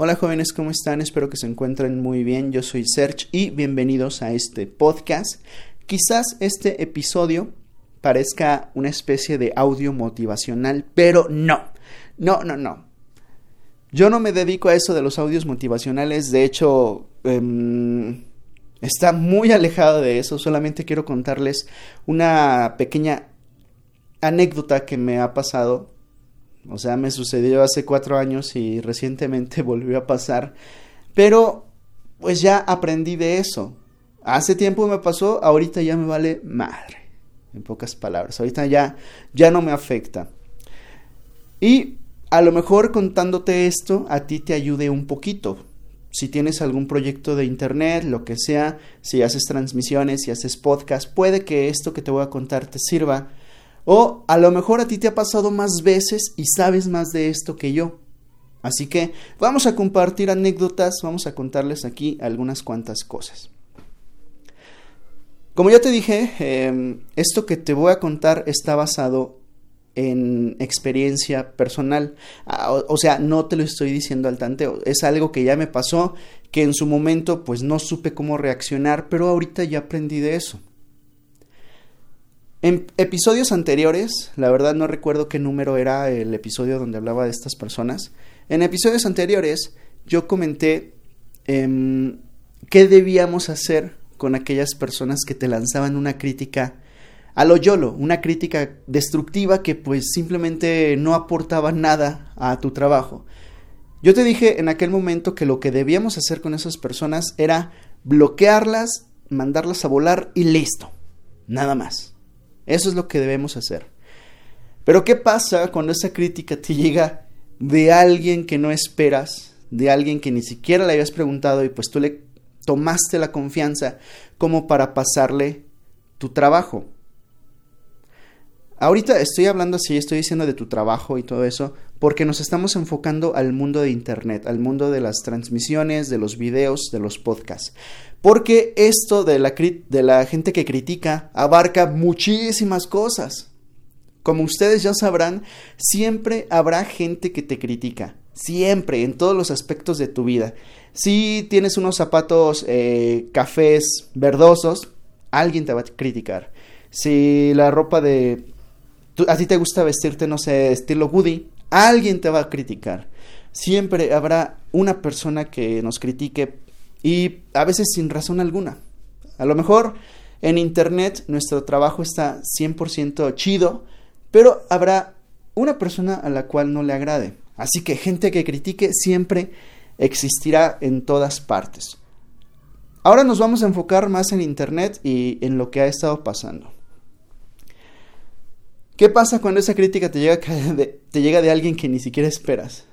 Hola jóvenes, ¿cómo están? Espero que se encuentren muy bien. Yo soy Serge y bienvenidos a este podcast. Quizás este episodio parezca una especie de audio motivacional, pero no, no, no, no. Yo no me dedico a eso de los audios motivacionales, de hecho, em, está muy alejado de eso, solamente quiero contarles una pequeña anécdota que me ha pasado o sea, me sucedió hace cuatro años y recientemente volvió a pasar. Pero, pues ya aprendí de eso. Hace tiempo me pasó, ahorita ya me vale madre. En pocas palabras, ahorita ya, ya no me afecta. Y a lo mejor contándote esto, a ti te ayude un poquito. Si tienes algún proyecto de internet, lo que sea, si haces transmisiones, si haces podcast, puede que esto que te voy a contar te sirva o a lo mejor a ti te ha pasado más veces y sabes más de esto que yo. Así que vamos a compartir anécdotas, vamos a contarles aquí algunas cuantas cosas. Como ya te dije, em, esto que te voy a contar está basado en experiencia personal. Ah, o, o, sea, no te lo estoy diciendo al tanteo. Es algo que ya me pasó, que en su momento pues no supe cómo reaccionar, pero ahorita ya aprendí de eso. En episodios anteriores, la verdad no recuerdo qué número era el episodio donde hablaba de estas personas. En episodios anteriores yo comenté eh, qué debíamos hacer con aquellas personas que te lanzaban una crítica a lo YOLO, una crítica destructiva que pues simplemente no aportaba nada a tu trabajo. Yo te dije en aquel momento que lo que debíamos hacer con esas personas era bloquearlas, mandarlas a volar y listo, nada más. Eso es lo que debemos hacer. Pero ¿qué pasa cuando esa crítica te llega de alguien que no esperas, de alguien que ni siquiera le habías preguntado y pues tú le tomaste la confianza como para pasarle tu trabajo? Ahorita estoy hablando así, estoy diciendo de tu trabajo y todo eso, porque nos estamos enfocando al mundo de Internet, al mundo de las transmisiones, de los videos, de los podcasts. Porque esto de la, gente que critica abarca muchísimas cosas. Como ustedes ya sabrán, siempre habrá gente que te critica. Siempre, en todos los aspectos de tu vida. Si tienes unos zapatos eh, cafés verdosos, alguien te va a criticar. Si la ropa de... a ti te gusta vestirte, no sé, estilo Woody, alguien te va a criticar. Siempre habrá una persona que nos critique y a veces sin razón alguna. A lo mejor en Internet nuestro trabajo está 100% chido, pero habrá una persona a la cual no le agrade. Así que gente que critique siempre existirá en todas partes. Ahora nos vamos a enfocar más en Internet y en lo que ha estado pasando. ¿Qué pasa cuando esa crítica te llega de, te llega de alguien que ni siquiera esperas?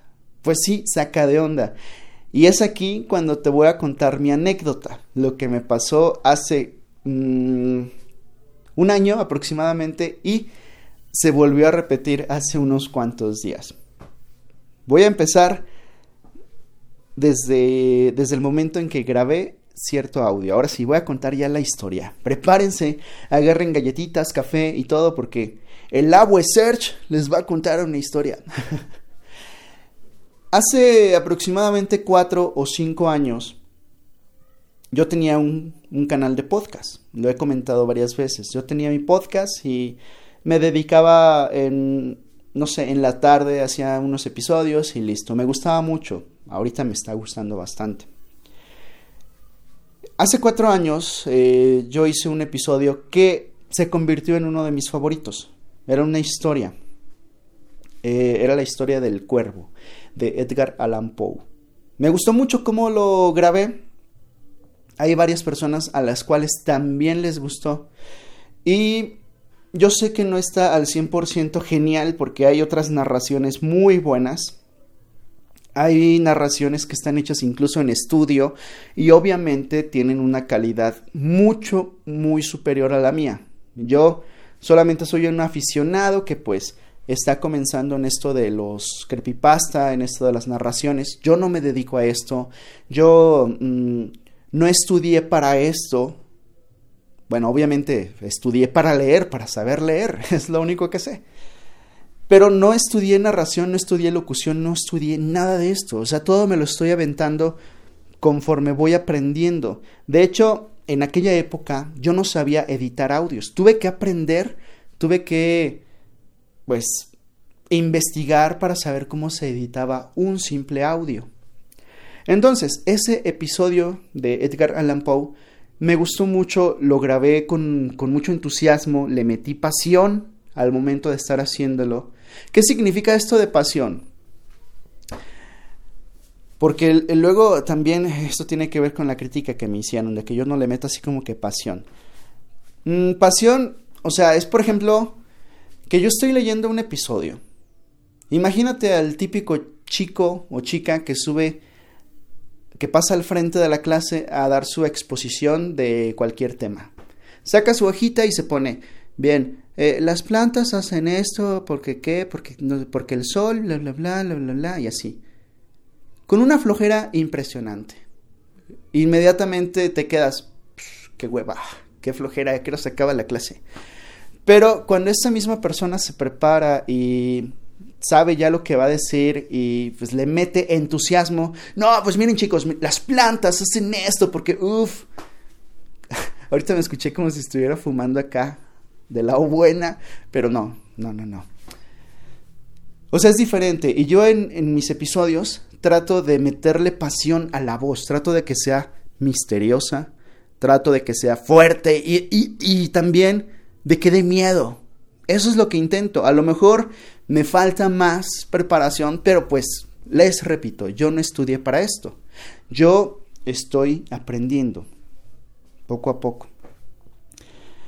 Pues sí, saca de onda. Y es aquí cuando te voy a contar mi anécdota, lo que me pasó hace mm, un año aproximadamente y se volvió a repetir hace unos cuantos días. Voy a empezar desde, desde el momento en que grabé cierto audio. Ahora sí, voy a contar ya la historia. Prepárense, agarren galletitas, café y todo porque el agua Search les va a contar una historia. Hace aproximadamente cuatro o cinco años, yo tenía un, canal de podcast. Lo he comentado varias veces. Yo tenía mi podcast y me dedicaba en, no sé, en la tarde hacía unos episodios y listo. Me gustaba mucho. Ahorita me está gustando bastante. Hace cuatro años eh, yo hice un episodio que se convirtió en uno de mis favoritos. Era una historia. Eh, era la historia del cuervo de Edgar Allan Poe. Me gustó mucho cómo lo grabé. Hay varias personas a las cuales también les gustó. Y yo sé que no está al 100% genial porque hay otras narraciones muy buenas. Hay narraciones que están hechas incluso en estudio y obviamente tienen una calidad mucho, muy superior a la mía. Yo solamente soy un aficionado que pues está comenzando en esto de los creepypasta, en esto de las narraciones. Yo no me dedico a esto. Yo mm, no estudié para esto. Bueno, obviamente estudié para leer, para saber leer. Es lo único que sé. Pero no estudié narración, no estudié locución, no estudié nada de esto. O sea, todo me lo estoy aventando conforme voy aprendiendo. De hecho, en aquella época yo no sabía editar audios. Tuve que aprender, tuve que, pues, investigar para saber cómo se editaba un simple audio. Entonces, ese episodio de Edgar Allan Poe me gustó mucho, lo grabé con, con mucho entusiasmo, le metí pasión al momento de estar haciéndolo. ¿Qué significa esto de pasión? Porque luego también esto tiene que ver con la crítica que me hicieron, de que yo no le meto así como que pasión. Mm, pasión, o sea, es por ejemplo que yo estoy leyendo un episodio. Imagínate al típico chico o chica que sube, que pasa al frente de la clase a dar su exposición de cualquier tema. Saca su hojita y se pone, bien, eh, las plantas hacen esto, porque qué, porque, porque el sol, bla, bla, bla, bla, bla, bla, y así con una flojera impresionante. Inmediatamente te quedas, qué hueva, qué flojera, que se acaba la clase. Pero cuando esa misma persona se prepara y sabe ya lo que va a decir y pues le mete entusiasmo, no, pues miren chicos, las plantas hacen esto porque, uff, ahorita me escuché como si estuviera fumando acá, de la buena, pero no, no, no, no. O sea, es diferente. Y yo en, en mis episodios trato de meterle pasión a la voz, trato de que sea misteriosa, trato de que sea fuerte y, también de que dé miedo. Eso es lo que intento. A lo mejor me falta más preparación, pero pues les repito, yo no estudié para esto. Yo estoy aprendiendo poco a poco.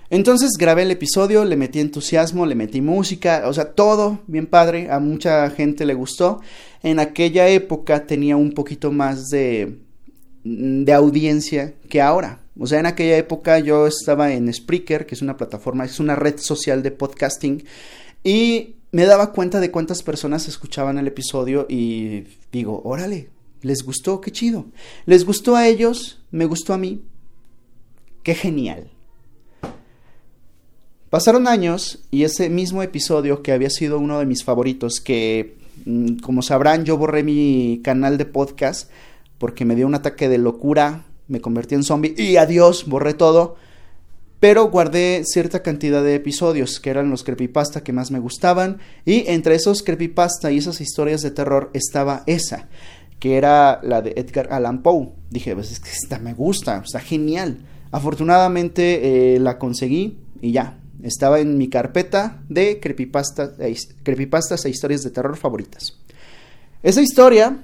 Entonces grabé el episodio, le metí entusiasmo, le metí música, o sea, todo bien padre, a mucha gente le gustó. En aquella época tenía un poquito más de, de audiencia que ahora. O sea, en aquella época yo estaba en Spreaker, que es una plataforma, es una red social de podcasting, y me daba cuenta de cuántas personas escuchaban el episodio y digo, órale, les gustó, qué chido. Les gustó a ellos, me gustó a mí, qué genial. Pasaron años y ese mismo episodio que había sido uno de mis favoritos, que mm, como sabrán yo borré mi canal de podcast porque me dio un ataque de locura, me convertí en zombie y adiós, borré todo. Pero guardé cierta cantidad de episodios que eran los creepypasta que más me gustaban y entre esos creepypasta y esas historias de terror estaba esa, que era la de Edgar Allan Poe. Dije, pues es que esta me gusta, está genial. Afortunadamente eh, la conseguí y ya, estaba en mi carpeta de creepypastas, creepypastas e historias de terror favoritas. Esa historia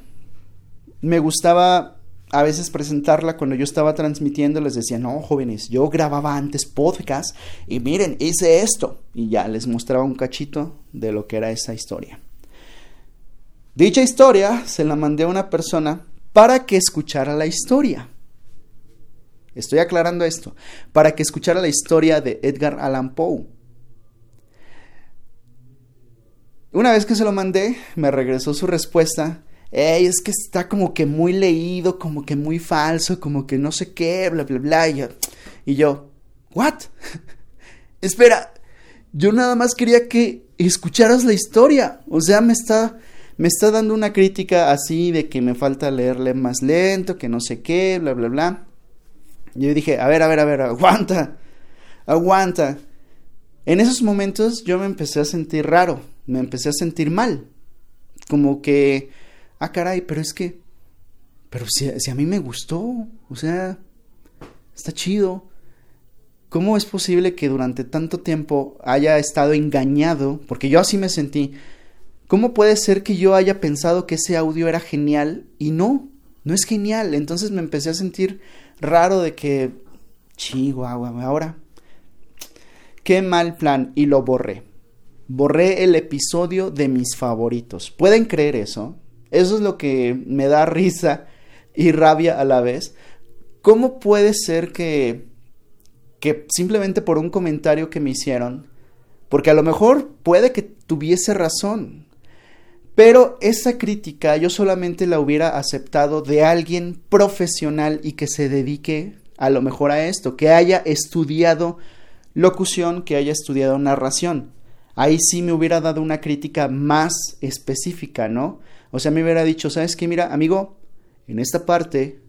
me gustaba a veces presentarla cuando yo estaba transmitiendo, les decía, no, jóvenes, yo grababa antes podcast y miren, hice esto. Y ya les mostraba un cachito de lo que era esa historia. Dicha historia se la mandé a una persona para que escuchara la historia. Estoy aclarando esto, para que escuchara la historia de Edgar Allan Poe. Una vez que se lo mandé, me regresó su respuesta. Ey, es que está como que muy leído, como que muy falso, como que no sé qué, bla, bla, bla. Y yo, y ¿what? Espera, yo nada más quería que escucharas la historia. O sea, me está, me está dando una crítica así de que me falta leerle más lento, que no sé qué, bla, bla, bla. Yo dije, a ver, a ver, a ver, aguanta, aguanta. En esos momentos yo me empecé a sentir raro, me empecé a sentir mal. Como que, ah, caray, pero es que, pero si, si a mí me gustó, o sea, está chido. ¿Cómo es posible que durante tanto tiempo haya estado engañado? Porque yo así me sentí. ¿Cómo puede ser que yo haya pensado que ese audio era genial y no? No es genial. Entonces me empecé a sentir raro de que, chihuahua, ahora, qué mal plan y lo borré. Borré el episodio de mis favoritos. ¿Pueden creer eso? Eso es lo que me da risa y rabia a la vez. ¿Cómo puede ser que, que simplemente por un comentario que me hicieron, porque a lo mejor puede que tuviese razón, pero esa crítica yo solamente la hubiera aceptado de alguien profesional y que se dedique a lo mejor a esto, que haya estudiado locución, que haya estudiado narración. ahí sí me hubiera dado una crítica más específica, ¿no? O sea, me hubiera dicho, ¿sabes qué? Mira, amigo, en esta parte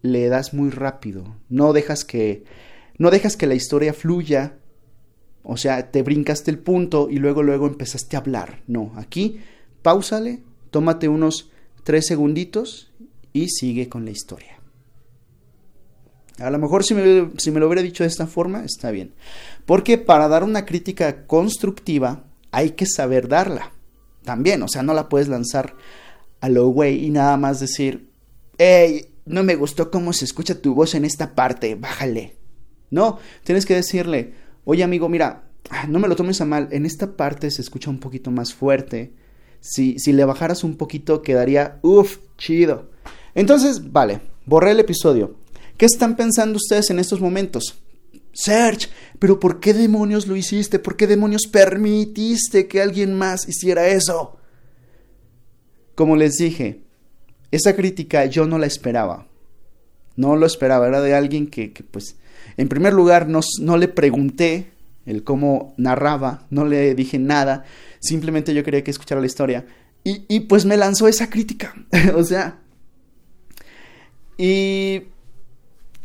le das muy rápido, no dejas que no dejas que la historia fluya, o sea, te brincaste el punto y luego luego empezaste a hablar. No, aquí pausale, tómate unos tres segunditos y sigue con la historia. A lo mejor si me, si me lo hubiera dicho de esta forma, está bien. Porque para dar una crítica constructiva hay que saber darla. También, o sea, no la puedes lanzar a lo güey y nada más decir, hey, no me gustó cómo se escucha tu voz en esta parte, bájale. No, tienes que decirle, oye amigo, mira, no me lo tomes a mal, en esta parte se escucha un poquito más fuerte. Si, si le bajaras un poquito quedaría, uff, chido. Entonces, vale, borré el episodio. ¿Qué están pensando ustedes en estos momentos? Serge, pero ¿por qué demonios lo hiciste? ¿Por qué demonios permitiste que alguien más hiciera eso? Como les dije, esa crítica yo no la esperaba. No lo esperaba, era de alguien que, que pues, en primer lugar, no, no le pregunté el cómo narraba, no le dije nada, simplemente yo quería que escuchara la historia. Y, y pues me lanzó esa crítica. o sea. Y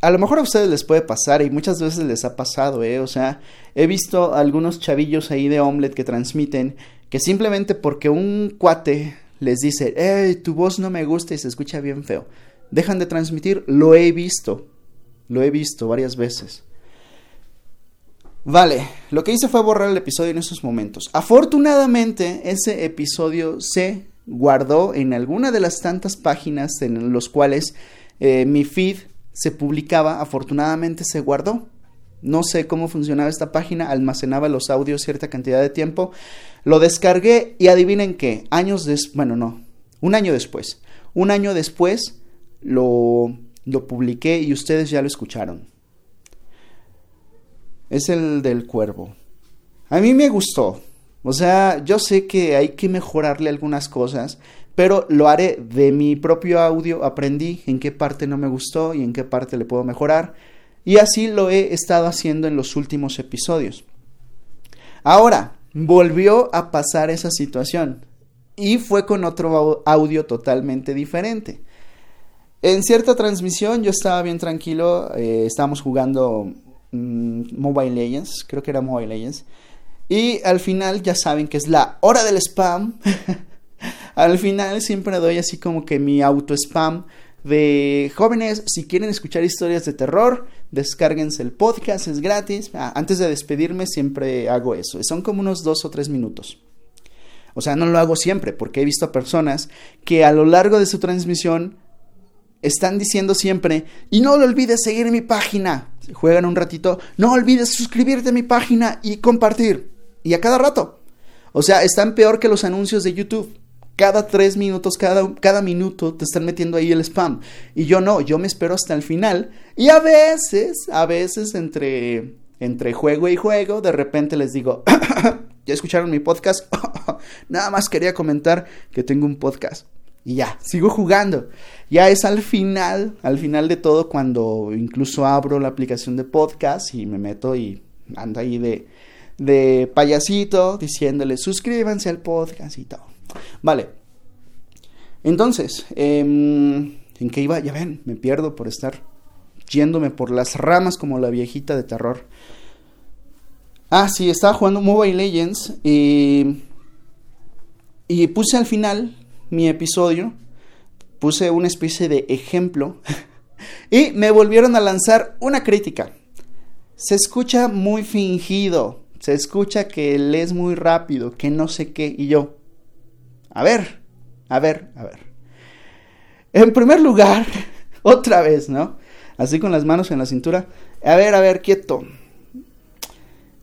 a lo mejor a ustedes les puede pasar y muchas veces les ha pasado, ¿eh? O sea, he visto algunos chavillos ahí de Omelette que transmiten que simplemente porque un cuate les dice, hey, tu voz no me gusta y se escucha bien feo, dejan de transmitir, lo he visto, lo he visto varias veces. Vale, lo que hice fue borrar el episodio en esos momentos. Afortunadamente, ese episodio se guardó en alguna de las tantas páginas en los cuales eh, mi feed se publicaba, afortunadamente se guardó. No sé cómo funcionaba esta página, almacenaba los audios cierta cantidad de tiempo. Lo descargué y adivinen qué, años después, bueno, no, un año después. Un año después lo, lo publiqué y ustedes ya lo escucharon. Es el del cuervo. A mí me gustó. O sea, yo sé que hay que mejorarle algunas cosas, pero lo haré de mi propio audio, aprendí en qué parte no me gustó y en qué parte le puedo mejorar, y así lo he estado haciendo en los últimos episodios. Ahora, volvió a pasar esa situación y fue con otro audio totalmente diferente. En cierta transmisión yo estaba bien tranquilo, eh, estábamos jugando mm, Mobile Legends, creo que era Mobile Legends, y al final ya saben que es la hora del spam. Al final siempre doy así como que mi auto spam de jóvenes, si quieren escuchar historias de terror, descárguense el podcast, es gratis. Ah, antes de despedirme siempre hago eso. Son como unos dos o tres minutos. O sea, no lo hago siempre porque he visto a personas que a lo largo de su transmisión están diciendo siempre, y no lo olvides seguir mi página. Juegan un ratito, no olvides suscribirte a mi página y compartir. Y a cada rato. O sea, están peor que los anuncios de YouTube cada tres minutos, cada, cada minuto te están metiendo ahí el spam. Y yo no, yo me espero hasta el final. Y a veces, a veces entre, entre juego y juego, de repente les digo, ¿ya escucharon mi podcast? Nada más quería comentar que tengo un podcast. Y ya, sigo jugando. Ya es al final, al final de todo, cuando incluso abro la aplicación de podcast y me meto y ando ahí de, de payasito diciéndole suscríbanse al podcast y todo. Vale. Entonces, em, ¿en qué iba? Ya ven, me pierdo por estar yéndome por las ramas como la viejita de terror. Ah, sí, estaba jugando Mobile Legends y, y puse al final mi episodio, puse una especie de ejemplo y me volvieron a lanzar una crítica. Se escucha muy fingido, se escucha que lees muy rápido, que no sé qué, y yo, a ver, a ver, a ver. En primer lugar, otra vez, ¿no? Así con las manos en la cintura. A ver, a ver, quieto.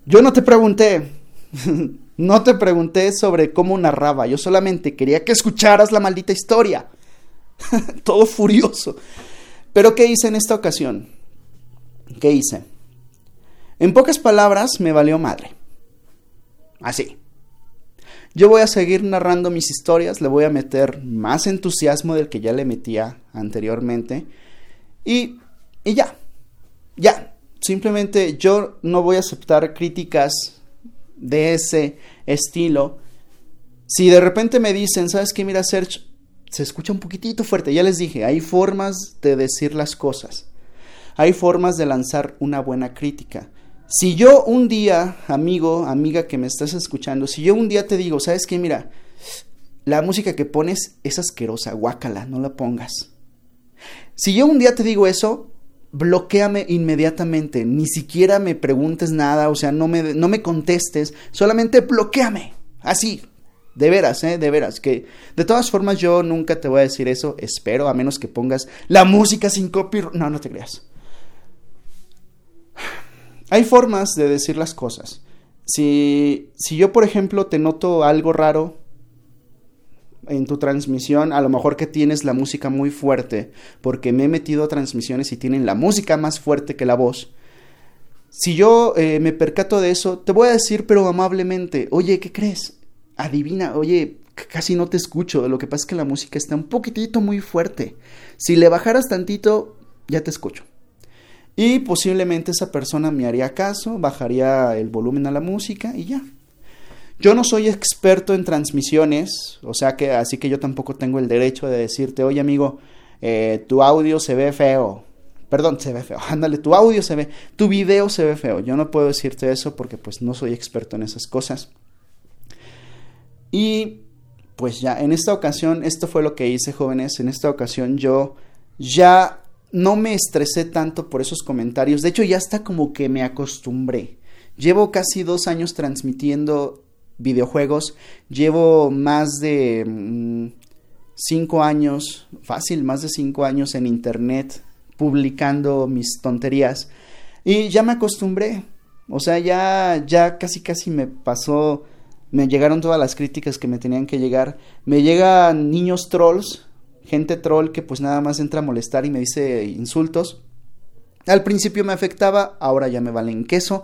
Yo no te pregunté. no te pregunté sobre cómo narraba. Yo solamente quería que escucharas la maldita historia. Todo furioso. Pero ¿qué hice en esta ocasión? ¿Qué hice? En pocas palabras, me valió madre. Así. Yo voy a seguir narrando mis historias, le voy a meter más entusiasmo del que ya le metía anteriormente. Y, y ya, ya. Simplemente yo no voy a aceptar críticas de ese estilo. Si de repente me dicen, ¿sabes qué? Mira, Serge, se escucha un poquitito fuerte. Ya les dije, hay formas de decir las cosas. Hay formas de lanzar una buena crítica. Si yo un día, amigo, amiga que me estás escuchando, si yo un día te digo, ¿sabes qué? Mira, la música que pones es asquerosa, guácala, no la pongas. Si yo un día te digo eso, bloqueame inmediatamente, ni siquiera me preguntes nada, o sea, no me, no me contestes, solamente bloqueame, así, de veras, ¿eh? De veras, que de todas formas yo nunca te voy a decir eso, espero, a menos que pongas la música sin copyright, no, no te creas. Hay formas de decir las cosas. Si, si yo, por ejemplo, te noto algo raro en tu transmisión, a lo mejor que tienes la música muy fuerte, porque me he metido a transmisiones y tienen la música más fuerte que la voz. Si yo eh, me percato de eso, te voy a decir, pero amablemente, oye, ¿qué crees? Adivina, oye, casi no te escucho, lo que pasa es que la música está un poquitito muy fuerte. Si le bajaras tantito, ya te escucho. Y posiblemente esa persona me haría caso, bajaría el volumen a la música y ya. Yo no soy experto en transmisiones, o sea que así que yo tampoco tengo el derecho de decirte, oye amigo, eh, tu audio se ve feo. Perdón, se ve feo. Ándale, tu audio se ve, tu video se ve feo. Yo no puedo decirte eso porque pues no soy experto en esas cosas. Y pues ya, en esta ocasión, esto fue lo que hice, jóvenes. En esta ocasión yo ya no me estresé tanto por esos comentarios. De hecho, ya está como que me acostumbré. Llevo casi dos años transmitiendo videojuegos. Llevo más de mm, cinco años, fácil, más de cinco años en internet publicando mis tonterías. Y ya me acostumbré. O sea, ya, ya casi casi me pasó. Me llegaron todas las críticas que me tenían que llegar. Me llegan niños trolls, gente troll que pues nada más entra a molestar y me dice insultos. Al principio me afectaba, ahora ya me valen queso,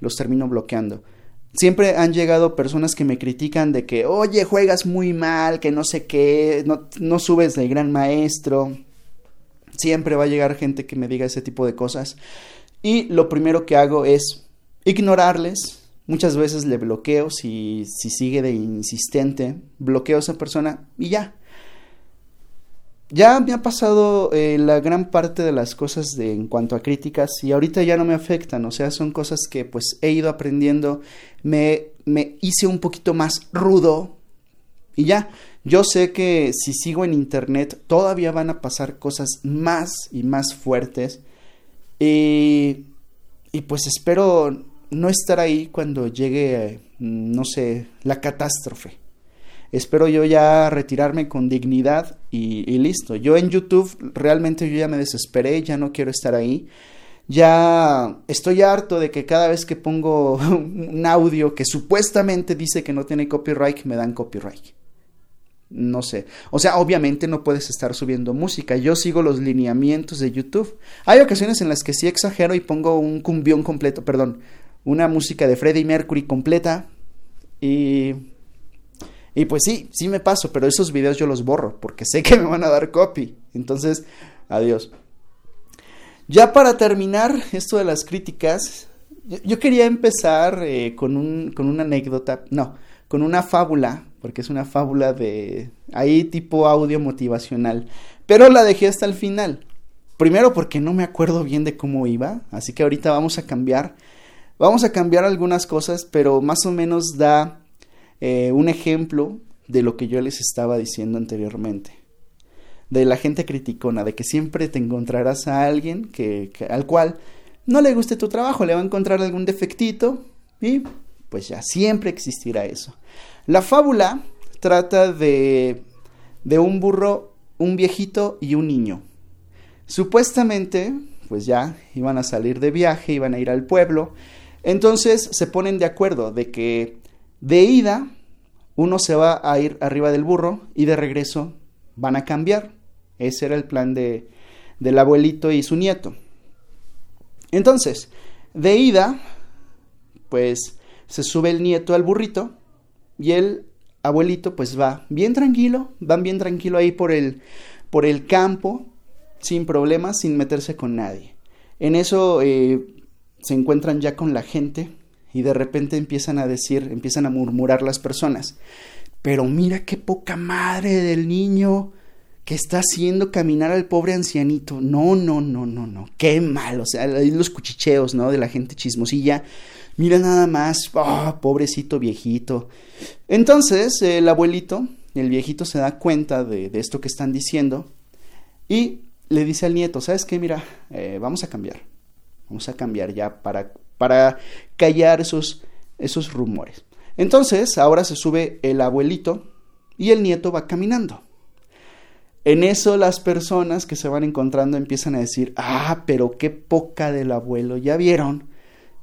los termino bloqueando. Siempre han llegado personas que me critican de que, oye, juegas muy mal, que no sé qué, no, no subes de gran maestro. Siempre va a llegar gente que me diga ese tipo de cosas. Y lo primero que hago es ignorarles. Muchas veces le bloqueo si, si sigue de insistente. Bloqueo a esa persona y ya ya me ha pasado eh, la gran parte de las cosas de, en cuanto a críticas y ahorita ya no me afectan, o sea, son cosas que pues he ido aprendiendo, me, me hice un poquito más rudo y ya, yo sé que si sigo en internet todavía van a pasar cosas más y más fuertes. Y, y pues espero no estar ahí cuando llegue, no sé, la catástrofe espero yo ya retirarme con dignidad y, listo. Yo en YouTube realmente yo ya me desesperé, ya no quiero estar ahí. Ya estoy harto de que cada vez que pongo un audio que supuestamente dice que no tiene copyright, me dan copyright. No sé. O sea, obviamente no puedes estar subiendo música. Yo sigo los lineamientos de YouTube. Hay ocasiones en las que sí exagero y pongo un cumbión completo, perdón, una música de Freddie Mercury completa y y pues sí, sí me paso, pero esos videos yo los borro porque sé que me van a dar copy. Entonces, adiós. Ya para terminar esto de las críticas, yo, quería empezar eh, con, un, con una anécdota, no, con una fábula, porque es una fábula de ahí tipo audio motivacional, pero la dejé hasta el final. Primero porque no me acuerdo bien de cómo iba, así que ahorita vamos a cambiar. Vamos a cambiar algunas cosas, pero más o menos da eh, un ejemplo de lo que yo les estaba diciendo anteriormente. De la gente criticona, de que siempre te encontrarás a alguien que, al cual no le guste tu trabajo, le va a encontrar algún defectito y pues ya siempre existirá eso. La fábula trata de, de un burro, un viejito y un niño. Supuestamente, pues ya iban a salir de viaje, iban a ir al pueblo. Entonces se ponen de acuerdo de que de ida, uno se va a ir arriba del burro y de regreso van a cambiar. Ese era el plan de, del abuelito y su nieto. Entonces, de ida, pues se sube el nieto al burrito y el abuelito pues va bien tranquilo, van bien tranquilo ahí por el, por el campo, sin problemas, sin meterse con nadie. En eso eh, se encuentran ya con la gente y de repente empiezan a decir, empiezan a murmurar las personas, pero mira qué poca madre del niño que está haciendo caminar al pobre ancianito. No, no, no, no, no, qué mal, o sea, los cuchicheos, ¿no? De la gente chismosilla. Mira nada más, oh, pobrecito viejito. Entonces, el abuelito, el viejito se da cuenta de, esto que están diciendo y le dice al nieto, ¿sabes qué? Mira, eh, vamos a cambiar. Vamos a cambiar ya para, para callar esos, esos rumores. Entonces, ahora se sube el abuelito y el nieto va caminando. En eso las personas que se van encontrando empiezan a decir, ah, pero qué poca del abuelo, ya vieron,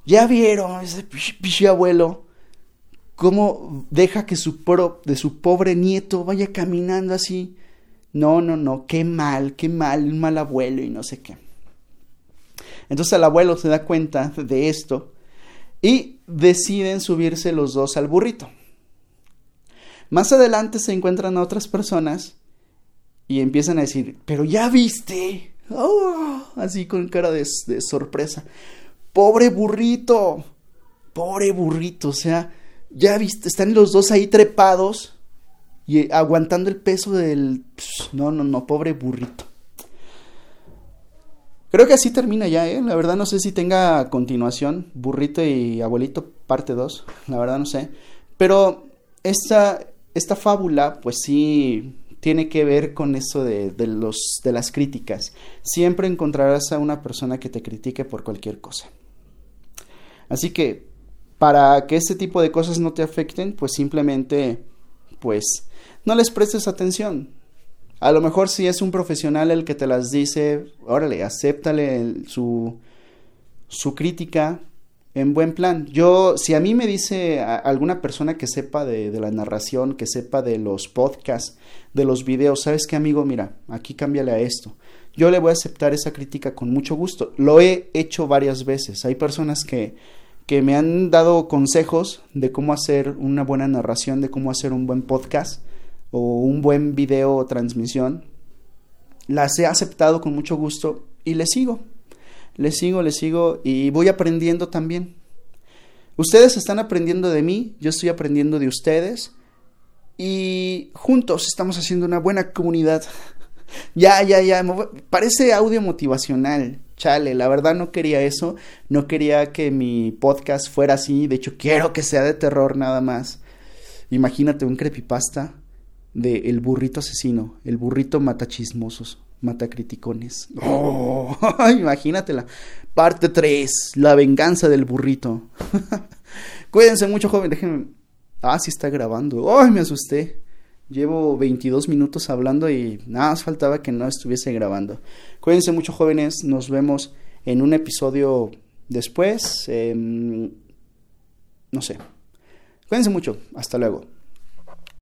ya vieron ese pichi abuelo, cómo deja que su, de su pobre nieto vaya caminando así no, no, no, qué mal, qué mal, un mal abuelo y no sé qué. Entonces el abuelo se da cuenta de esto y deciden subirse los dos al burrito. Más adelante se encuentran a otras personas y empiezan a decir, pero ya viste, oh", así con cara de, de sorpresa, pobre burrito, pobre burrito, o sea, ya viste, están los dos ahí trepados y aguantando el peso del... No, no, no, pobre burrito. Creo que así termina ya, ¿eh? La verdad no sé si tenga continuación. Burrito y abuelito, parte 2. La verdad no sé. Pero esta, esta fábula, pues sí, tiene que ver con eso de, los, de las críticas. Siempre encontrarás a una persona que te critique por cualquier cosa. Así que, para que este tipo de cosas no te afecten, pues simplemente, pues, no les prestes atención. A lo mejor si es un profesional el que te las dice, órale, acéptale su, su crítica en buen plan. Yo, si a mí me dice alguna persona que sepa de, la narración, que sepa de los podcasts, de los videos, ¿sabes qué, amigo? Mira, aquí cámbiale a esto. Yo le voy a aceptar esa crítica con mucho gusto. Lo he hecho varias veces. Hay personas que, que me han dado consejos de cómo hacer una buena narración, de cómo hacer un buen podcast o un buen video o transmisión, las he aceptado con mucho gusto y le sigo. Le sigo, le sigo y voy aprendiendo también. Ustedes están aprendiendo de mí, yo estoy aprendiendo de ustedes y juntos estamos haciendo una buena comunidad. ya, ya, ya, parece audio motivacional. Chale, la verdad no quería eso, no quería que mi podcast fuera así, de hecho quiero que sea de terror nada más. Imagínate un creepypasta de El burrito asesino, el burrito mata chismosos, mata criticones. Oh, imagínatela. Parte 3, la venganza del burrito. Cuídense mucho, joven, déjenme. Ah, sí está grabando. Ay, me asusté. Llevo 22 minutos hablando y nada más faltaba que no estuviese grabando. Cuídense mucho, jóvenes. Nos vemos en un episodio después. Eh, no sé. Cuídense mucho. Hasta luego.